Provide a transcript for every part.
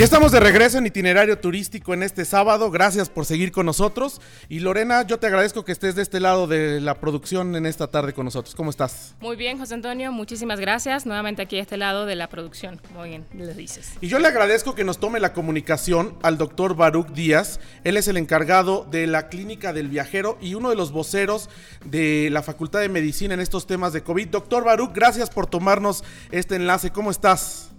Ya estamos de regreso en itinerario turístico en este sábado. Gracias por seguir con nosotros. Y Lorena, yo te agradezco que estés de este lado de la producción en esta tarde con nosotros. ¿Cómo estás? Muy bien, José Antonio. Muchísimas gracias. Nuevamente aquí de este lado de la producción. Muy bien, le dices. Y yo le agradezco que nos tome la comunicación al doctor Baruch Díaz. Él es el encargado de la Clínica del Viajero y uno de los voceros de la Facultad de Medicina en estos temas de COVID. Doctor Baruch, gracias por tomarnos este enlace. ¿Cómo estás?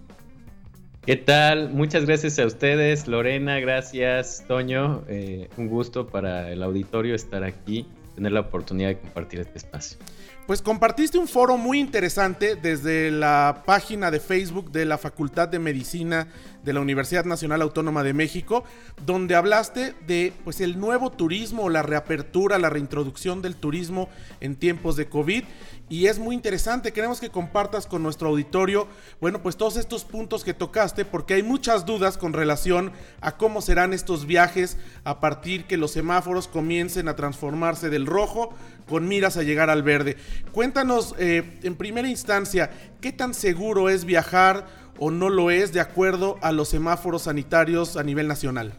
¿Qué tal? Muchas gracias a ustedes, Lorena, gracias, Toño. Eh, un gusto para el auditorio estar aquí, tener la oportunidad de compartir este espacio. Pues compartiste un foro muy interesante desde la página de Facebook de la Facultad de Medicina de la Universidad Nacional Autónoma de México, donde hablaste de pues el nuevo turismo, la reapertura, la reintroducción del turismo en tiempos de COVID y es muy interesante. Queremos que compartas con nuestro auditorio, bueno, pues todos estos puntos que tocaste, porque hay muchas dudas con relación a cómo serán estos viajes a partir que los semáforos comiencen a transformarse del rojo con miras a llegar al verde. Cuéntanos, eh, en primera instancia, ¿qué tan seguro es viajar o no lo es de acuerdo a los semáforos sanitarios a nivel nacional?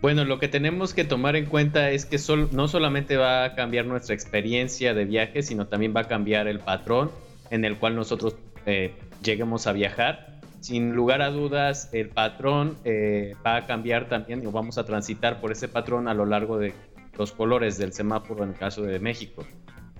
Bueno, lo que tenemos que tomar en cuenta es que no solamente va a cambiar nuestra experiencia de viaje, sino también va a cambiar el patrón en el cual nosotros eh, lleguemos a viajar. Sin lugar a dudas, el patrón eh, va a cambiar también o vamos a transitar por ese patrón a lo largo de los colores del semáforo en el caso de México.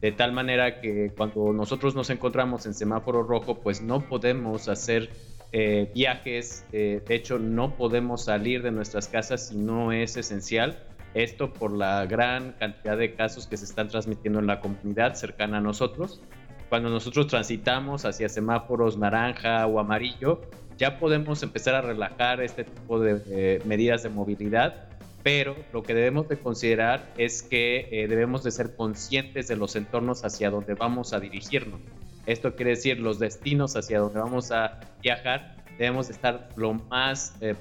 De tal manera que cuando nosotros nos encontramos en semáforo rojo, pues no podemos hacer eh, viajes, eh, de hecho no podemos salir de nuestras casas si no es esencial. Esto por la gran cantidad de casos que se están transmitiendo en la comunidad cercana a nosotros. Cuando nosotros transitamos hacia semáforos naranja o amarillo, ya podemos empezar a relajar este tipo de medidas de movilidad, pero lo que debemos de considerar es que eh, debemos de ser conscientes de los entornos hacia donde vamos a dirigirnos. Esto quiere decir los destinos hacia donde vamos a viajar, debemos estar lo más eh,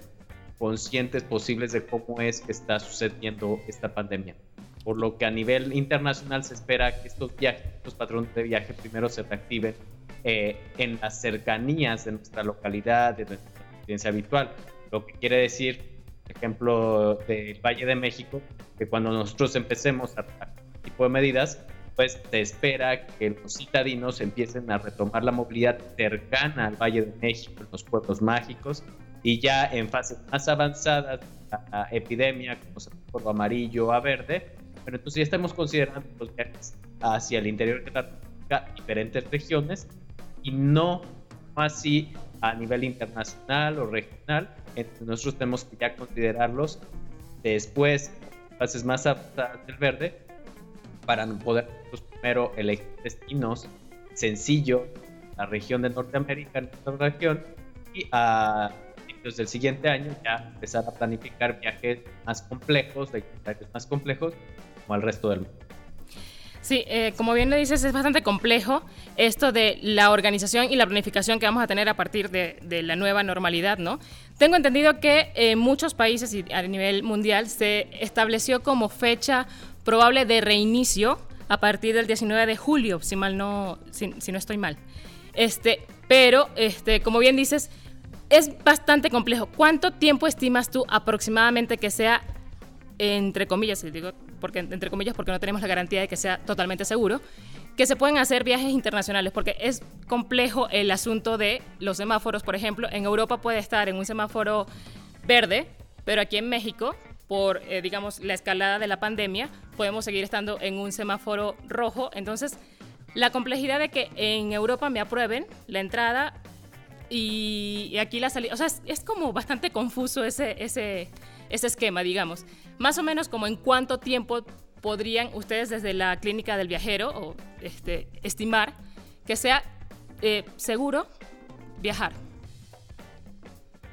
conscientes posibles de cómo es que está sucediendo esta pandemia. Por lo que a nivel internacional se espera que estos viajes, estos patrones de viaje primero se reactiven eh, en las cercanías de nuestra localidad, de nuestra experiencia habitual. Lo que quiere decir, ejemplo, del Valle de México, que cuando nosotros empecemos a, a este tipo de medidas, pues se espera que los citadinos empiecen a retomar la movilidad cercana al Valle de México, los pueblos mágicos, y ya en fases más avanzadas la epidemia, como semáforo amarillo a verde, pero entonces ya estamos considerando los viajes hacia el interior de la diferentes regiones, y no así a nivel internacional o regional, entonces nosotros tenemos que ya considerarlos después, fases más avanzadas del verde, para poder pues, primero elegir destinos sencillo, la región de Norteamérica, nuestra región, y a principios del siguiente año ya empezar a planificar viajes más complejos, de más complejos, como al resto del mundo. Sí, eh, como bien le dices, es bastante complejo esto de la organización y la planificación que vamos a tener a partir de, la nueva normalidad, ¿no? Tengo entendido que en muchos países y a nivel mundial se estableció como fecha probable de reinicio a partir del 19 de julio, si mal no, si, no estoy mal. Este, pero, este, como bien dices, es bastante complejo. ¿Cuánto tiempo estimas tú aproximadamente que sea, entre comillas, digo, porque entre comillas, porque no tenemos la garantía de que sea totalmente seguro, que se pueden hacer viajes internacionales? Porque es complejo el asunto de los semáforos, por ejemplo, en Europa puede estar en un semáforo verde, pero aquí en México por, eh, digamos, la escalada de la pandemia, podemos seguir estando en un semáforo rojo. Entonces, la complejidad de que en Europa me aprueben la entrada y, aquí la salida, o sea, es, como bastante confuso ese, ese, ese esquema, digamos. Más o menos como en cuánto tiempo podrían ustedes desde la clínica del viajero o, este, estimar que sea eh, seguro viajar.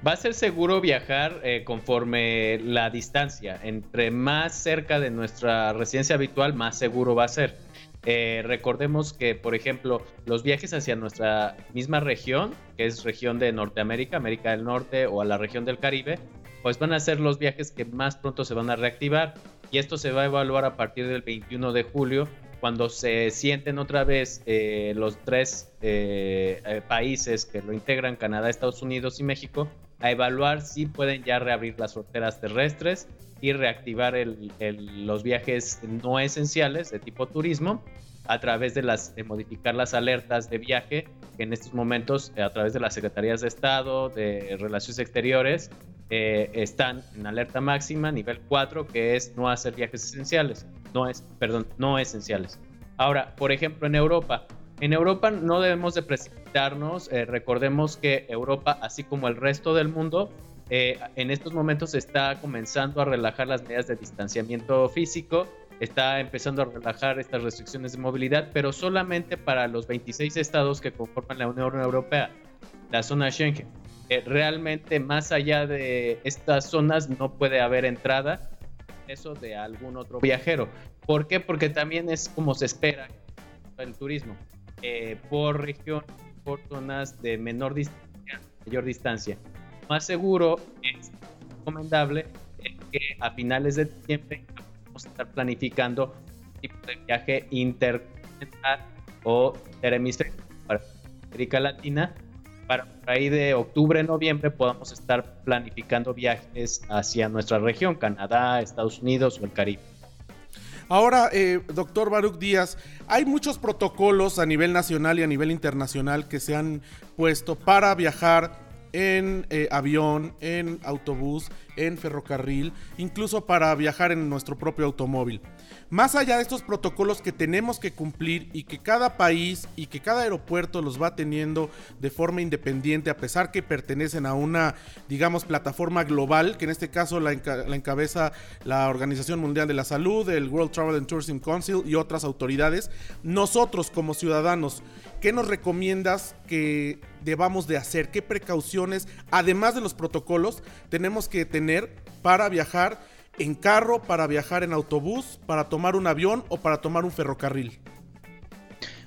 Va a ser seguro viajar eh, conforme la distancia. Entre más cerca de nuestra residencia habitual, más seguro va a ser. Eh, recordemos que, por ejemplo, los viajes hacia nuestra misma región, que es región de Norteamérica, América del Norte o a la región del Caribe, pues van a ser los viajes que más pronto se van a reactivar. Y esto se va a evaluar a partir del 21 de julio cuando se sienten otra vez eh, los tres eh, países que lo integran, Canadá, Estados Unidos y México, a evaluar si pueden ya reabrir las fronteras terrestres y reactivar los viajes no esenciales de tipo turismo a través de las de modificar las alertas de viaje que en estos momentos a través de las secretarías de Estado de Relaciones Exteriores eh, están en alerta máxima nivel 4 que es no hacer viajes esenciales no es perdón no esenciales. Ahora por ejemplo en Europa en Europa no debemos de precipitarnos eh, recordemos que Europa así como el resto del mundo eh, en estos momentos está comenzando a relajar las medidas de distanciamiento físico, está empezando a relajar estas restricciones de movilidad, pero solamente para los 26 estados que conforman la Unión Europea, la zona Schengen. Eh, realmente más allá de estas zonas no puede haber entrada eso de algún otro viajero. ¿Por qué? Porque también es como se espera el turismo, eh, por región, por zonas de menor distancia, mayor distancia más seguro es recomendable que a finales de diciembre a estar planificando un tipo de viaje intercontinental o interhemisférico para América Latina para ahí de octubre, noviembre podamos estar planificando viajes hacia nuestra región, Canadá, Estados Unidos o el Caribe. Ahora, eh, doctor Baruch Díaz, hay muchos protocolos a nivel nacional y a nivel internacional que se han puesto para viajar en eh, avión, en autobús, en ferrocarril, incluso para viajar en nuestro propio automóvil. Más allá de estos protocolos que tenemos que cumplir y que cada país y que cada aeropuerto los va teniendo de forma independiente, a pesar que pertenecen a una, digamos, plataforma global, que en este caso la, encabeza la Organización Mundial de la Salud, el World Travel and Tourism Council y otras autoridades, nosotros como ciudadanos, ¿qué nos recomiendas que debamos de hacer? ¿Qué precauciones, además de los protocolos, tenemos que tener para viajar? En carro, para viajar en autobús, para tomar un avión o para tomar un ferrocarril?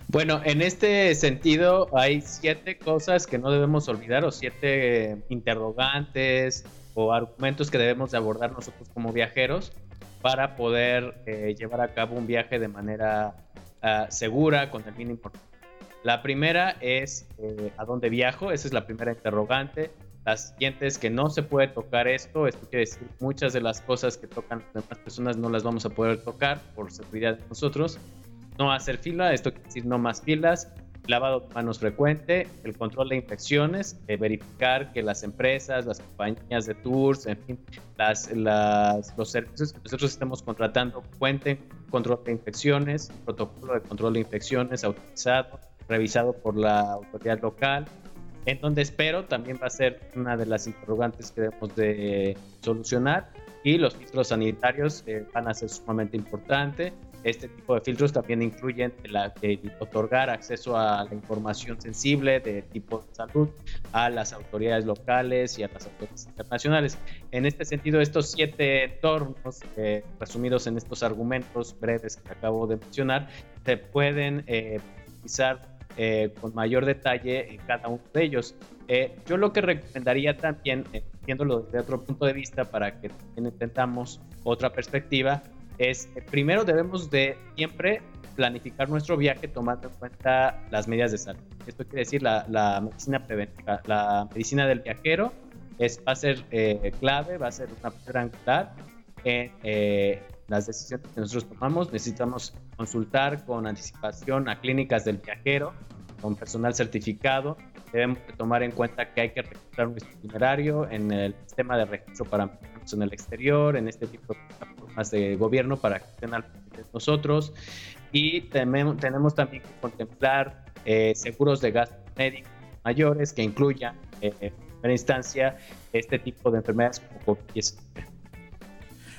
Bueno, en este sentido hay siete cosas que no debemos olvidar o siete interrogantes o argumentos que debemos de abordar nosotros como viajeros para poder eh, llevar a cabo un viaje de manera ah, segura con el mínimo. La primera es eh, a dónde viajo, esa es la primera interrogante. Las siguientes que no se puede tocar esto, esto quiere decir muchas de las cosas que tocan las demás personas no las vamos a poder tocar por seguridad de nosotros. No hacer fila, esto quiere decir no más filas, lavado de manos frecuente, el control de infecciones, eh, verificar que las empresas, las compañías de tours, en fin, las, los servicios que nosotros estamos contratando cuenten con control de infecciones, protocolo de control de infecciones autorizado, revisado por la autoridad local, en donde espero también va a ser una de las interrogantes que debemos de solucionar y los filtros sanitarios eh, van a ser sumamente importantes. Este tipo de filtros también incluyen la, otorgar acceso a la información sensible de tipo de salud a las autoridades locales y a las autoridades internacionales. En este sentido, estos siete entornos, eh, resumidos en estos argumentos breves que acabo de mencionar, se pueden eh, utilizar eh, con mayor detalle en cada uno de ellos. Eh, yo lo que recomendaría también, eh, viéndolo desde otro punto de vista para que también intentamos otra perspectiva, es primero debemos de siempre planificar nuestro viaje tomando en cuenta las medidas de salud. Esto quiere decir la, la medicina preventiva, la medicina del viajero es, va a ser clave, va a ser una piedra angular en las decisiones que nosotros tomamos. Necesitamos consultar con anticipación a clínicas del viajero, con personal certificado. Debemos tomar en cuenta que hay que registrar un itinerario en el sistema de registro para en el exterior, en este tipo de plataformas de gobierno para que estén al nosotros. Y tenemos, tenemos también que contemplar eh, seguros de gastos médicos mayores que incluyan eh, en primera instancia este tipo de enfermedades como COVID-19.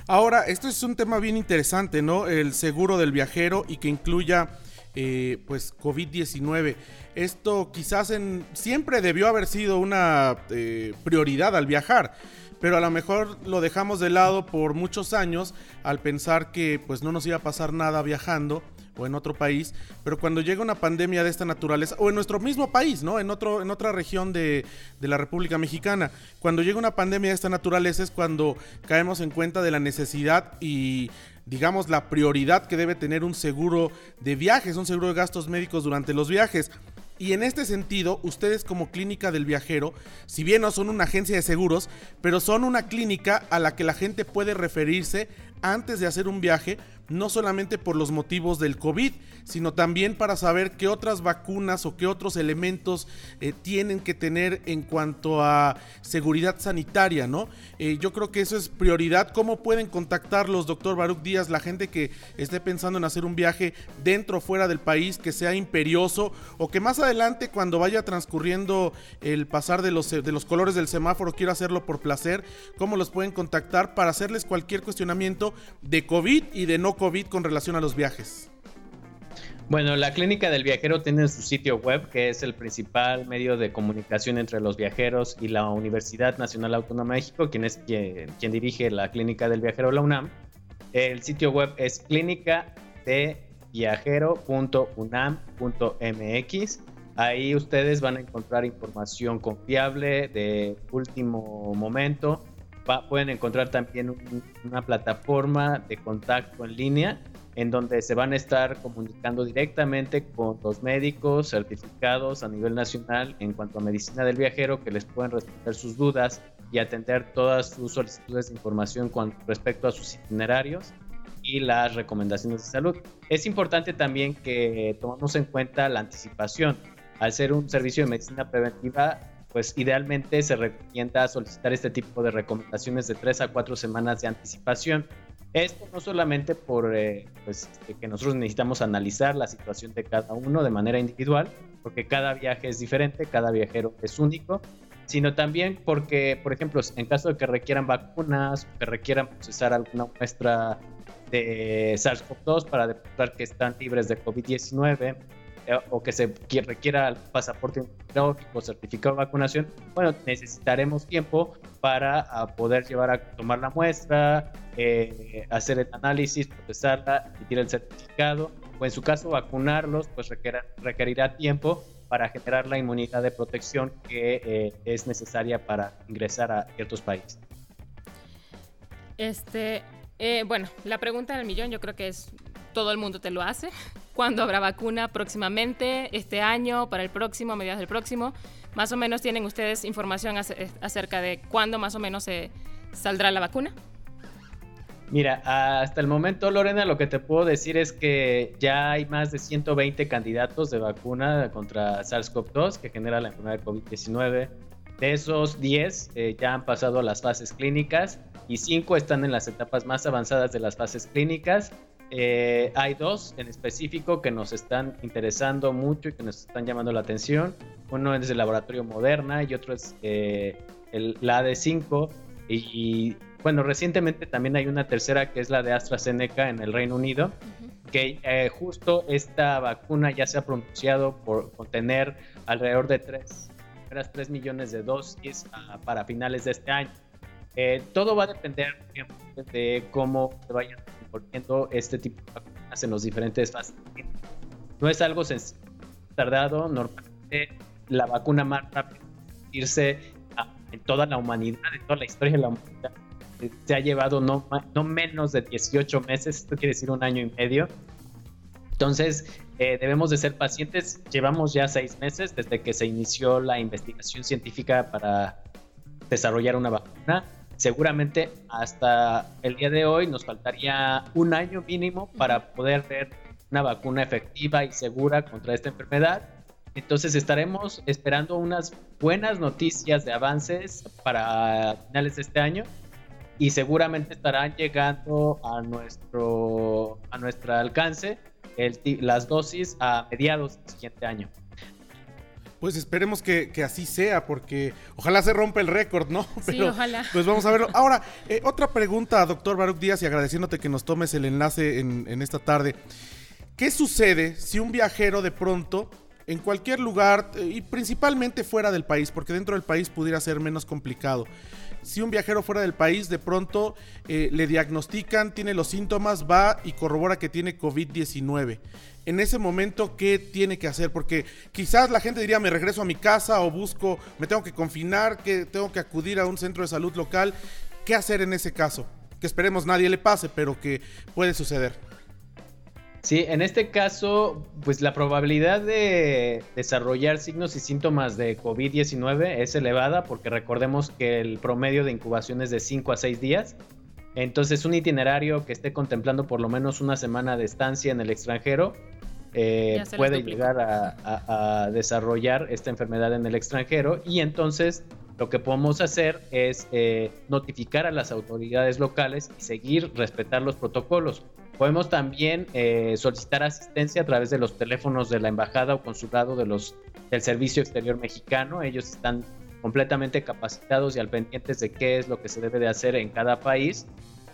Ahora, esto es un tema bien interesante, ¿no? El seguro del viajero y que incluya eh, pues COVID-19. Esto quizás en, siempre debió haber sido una eh, prioridad al viajar, pero a lo mejor lo dejamos de lado por muchos años al pensar que pues no nos iba a pasar nada viajando o en otro país, pero cuando llega una pandemia de esta naturaleza, o en nuestro mismo país, ¿no? En, otro, en otra región de, de la República Mexicana, cuando llega una pandemia de esta naturaleza es cuando caemos en cuenta de la necesidad y digamos, la prioridad que debe tener un seguro de viajes, un seguro de gastos médicos durante los viajes. Y en este sentido, ustedes como clínica del viajero, si bien no son una agencia de seguros, pero son una clínica a la que la gente puede referirse antes de hacer un viaje no solamente por los motivos del COVID, sino también para saber qué otras vacunas o qué otros elementos eh, tienen que tener en cuanto a seguridad sanitaria, ¿no? Eh, yo creo que eso es prioridad. ¿Cómo pueden contactarlos, doctor Baruch Díaz, la gente que esté pensando en hacer un viaje dentro o fuera del país, que sea imperioso o que más adelante, cuando vaya transcurriendo el pasar de los, de los colores del semáforo, quiera hacerlo por placer? ¿Cómo los pueden contactar para hacerles cualquier cuestionamiento de COVID y de no COVID con relación a los viajes? Bueno, la Clínica del Viajero tiene su sitio web, que es el principal medio de comunicación entre los viajeros y la Universidad Nacional Autónoma de México, quien es quien, dirige la Clínica del Viajero, la UNAM. El sitio web es clínica de viajero.unam.mx. Ahí ustedes van a encontrar información confiable de último momento pueden encontrar también una plataforma de contacto en línea en donde se van a estar comunicando directamente con los médicos certificados a nivel nacional en cuanto a medicina del viajero que les pueden responder sus dudas y atender todas sus solicitudes de información con respecto a sus itinerarios y las recomendaciones de salud. Es importante también que tomemos en cuenta la anticipación. Al ser un servicio de medicina preventiva, pues idealmente se recomienda solicitar este tipo de recomendaciones de tres a cuatro semanas de anticipación. Esto no solamente por eh, pues, este, que nosotros necesitamos analizar la situación de cada uno de manera individual, porque cada viaje es diferente, cada viajero es único, sino también porque, por ejemplo, en caso de que requieran vacunas, que requieran procesar alguna muestra de SARS-CoV-2 para demostrar que están libres de COVID-19, eh, o que se requiera el pasaporte o certificado de vacunación, bueno, necesitaremos tiempo para poder llevar a tomar la muestra, eh, hacer el análisis, procesarla, emitir el certificado, o en su caso vacunarlos, pues requerirá tiempo para generar la inmunidad de protección que eh, es necesaria para ingresar a ciertos países. Este, bueno, la pregunta del millón yo creo que es todo el mundo te lo hace. ¿Cuándo habrá vacuna próximamente? ¿Este año? ¿Para el próximo? ¿Mediados del próximo? Más o menos tienen ustedes información acerca de cuándo más o menos se saldrá la vacuna. Mira, hasta el momento, Lorena, lo que te puedo decir es que ya hay más de 120 candidatos de vacuna contra SARS-CoV-2 que genera la enfermedad de COVID-19. De esos 10 eh, ya han pasado las fases clínicas y 5 están en las etapas más avanzadas de las fases clínicas eh, hay dos en específico que nos están interesando mucho y que nos están llamando la atención. Uno es el laboratorio Moderna y otro es eh, el, la AD5. Y, bueno, recientemente también hay una tercera que es la de AstraZeneca en el Reino Unido, que eh, justo esta vacuna ya se ha pronunciado por contener alrededor de 3, 3 millones de dosis ah, para finales de este año. Todo va a depender de cómo se vayan volviendo este tipo de vacunas en los diferentes fases. No es algo sencillo, tardado, normalmente la vacuna más rápida irse en toda la humanidad, en toda la historia de la humanidad, se ha llevado no, no menos de 18 meses, esto quiere decir un año y medio. Entonces, eh, debemos de ser pacientes. Llevamos ya seis meses desde que se inició la investigación científica para desarrollar una vacuna seguramente hasta el día de hoy nos faltaría un año mínimo para poder ver una vacuna efectiva y segura contra esta enfermedad. Entonces estaremos esperando unas buenas noticias de avances para finales de este año y seguramente estarán llegando a nuestro, a nuestro alcance las dosis a mediados del siguiente año. Pues esperemos que, así sea, porque ojalá se rompa el récord, ¿no? sí, ojalá. Pues vamos a verlo. Ahora, eh, otra pregunta, doctor Baruch Díaz, y agradeciéndote que nos tomes el enlace en, esta tarde. ¿Qué sucede si un viajero de pronto en cualquier lugar eh, y principalmente fuera del país, porque dentro del país pudiera ser menos complicado. Si un viajero fuera del país de pronto eh, le diagnostican, tiene los síntomas, va y corrobora que tiene COVID-19 en ese momento qué tiene que hacer, porque quizás la gente diría me regreso a mi casa o busco, me tengo que confinar, que tengo que acudir a un centro de salud local. ¿Qué hacer en ese caso? Que esperemos nadie le pase, pero que puede suceder. Sí, en este caso, pues la probabilidad de desarrollar signos y síntomas de COVID-19 es elevada porque recordemos que el promedio de incubación es de 5 a 6 días. Entonces, un itinerario que esté contemplando por lo menos una semana de estancia en el extranjero eh, puede llegar a, desarrollar esta enfermedad en el extranjero y entonces lo que podemos hacer es eh, notificar a las autoridades locales y seguir respetar los protocolos. Podemos también eh, solicitar asistencia a través de los teléfonos de la embajada o consulado de los, del Servicio Exterior Mexicano. Ellos están completamente capacitados y al pendientes de qué es lo que se debe de hacer en cada país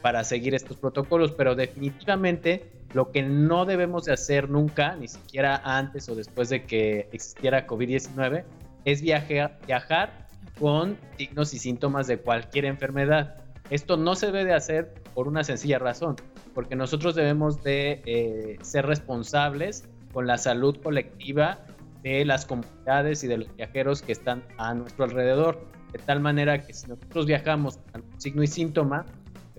para seguir estos protocolos, pero definitivamente lo que no debemos de hacer nunca, ni siquiera antes o después de que existiera COVID-19, es viajar, viajar con signos y síntomas de cualquier enfermedad. Esto no se debe de hacer por una sencilla razón, porque nosotros debemos de eh, ser responsables con la salud colectiva de las comunidades y de los viajeros que están a nuestro alrededor, de tal manera que si nosotros viajamos con signo y síntoma,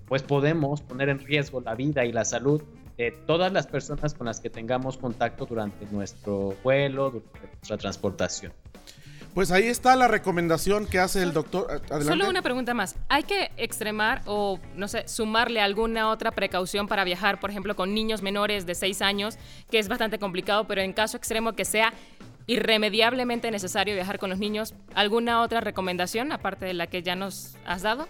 pues podemos poner en riesgo la vida y la salud de todas las personas con las que tengamos contacto durante nuestro vuelo, durante nuestra transportación. Pues ahí está la recomendación que hace el doctor. Adelante. Solo una pregunta más. ¿Hay que extremar o, no sé, sumarle alguna otra precaución para viajar, por ejemplo, con niños menores de 6 años, que es bastante complicado, pero en caso extremo que sea irremediablemente necesario viajar con los niños, ¿alguna otra recomendación aparte de la que ya nos has dado?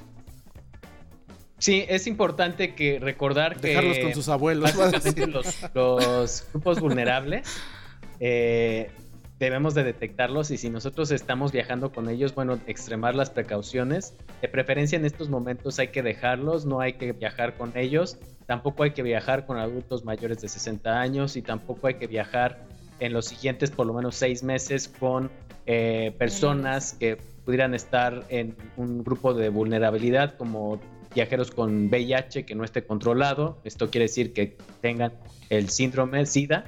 Sí, es importante que recordar que dejarlos con sus abuelos. Los, grupos vulnerables eh, debemos de detectarlos y si nosotros estamos viajando con ellos, bueno, extremar las precauciones. De preferencia en estos momentos hay que dejarlos, no hay que viajar con ellos. Tampoco hay que viajar con adultos mayores de 60 años y tampoco hay que viajar en los siguientes por lo menos seis meses con eh, personas que pudieran estar en un grupo de vulnerabilidad como viajeros con VIH que no esté controlado, esto quiere decir que tengan el síndrome SIDA,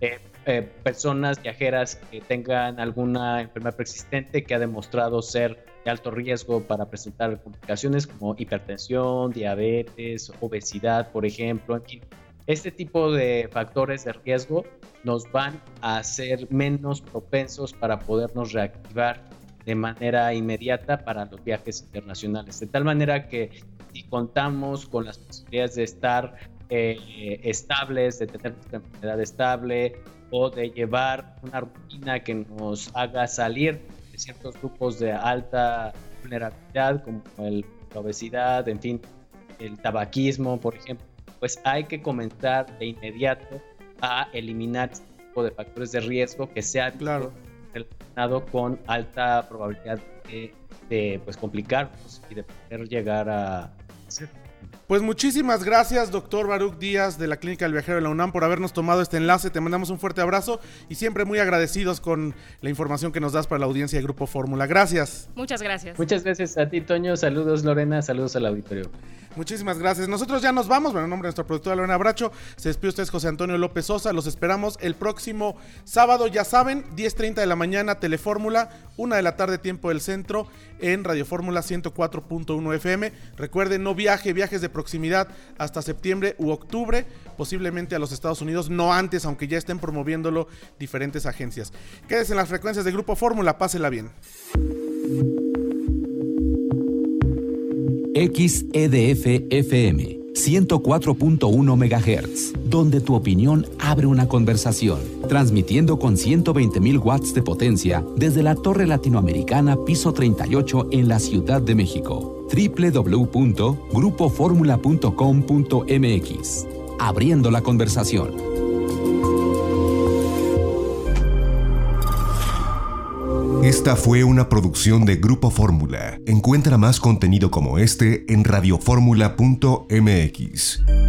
eh, eh, personas viajeras que tengan alguna enfermedad persistente que ha demostrado ser de alto riesgo para presentar complicaciones como hipertensión, diabetes, obesidad, por ejemplo, en fin. Este tipo de factores de riesgo nos van a hacer menos propensos para podernos reactivar de manera inmediata para los viajes internacionales. De tal manera que y contamos con las posibilidades de estar eh, estables, de tener una enfermedad estable o de llevar una rutina que nos haga salir de ciertos grupos de alta vulnerabilidad como el, la obesidad, en fin, el tabaquismo, por ejemplo, pues hay que comenzar de inmediato a eliminar este tipo de factores de riesgo que sean claro. relacionado con alta probabilidad de, de pues complicarnos y de poder llegar a, pues muchísimas gracias, doctor Baruch Díaz de la Clínica del Viajero de la UNAM, por habernos tomado este enlace. Te mandamos un fuerte abrazo y siempre muy agradecidos con la información que nos das para la audiencia de Grupo Fórmula. Gracias. Muchas gracias. Muchas gracias a ti, Toño. Saludos, Lorena. Saludos al auditorio. Muchísimas gracias. Nosotros ya nos vamos. Bueno, en nombre de nuestro productor Lorena Bracho, se despide usted José Antonio López Sosa. Los esperamos el próximo sábado, ya saben, 10.30 de la mañana, Telefórmula, 1 de la tarde, tiempo del centro, en Radio Fórmula 104.1 FM. Recuerden, no viaje, viajes de proximidad hasta septiembre u octubre, posiblemente a los Estados Unidos, no antes, aunque ya estén promoviéndolo diferentes agencias. Quédese en las frecuencias de Grupo Fórmula, pásela bien. XEDF FM 104.1 MHz, donde tu opinión abre una conversación, transmitiendo con 120.000 watts de potencia desde la Torre Latinoamericana Piso 38 en la Ciudad de México. www.grupoformula.com.mx. Abriendo la conversación. Esta fue una producción de Grupo Fórmula. Encuentra más contenido como este en radioformula.mx.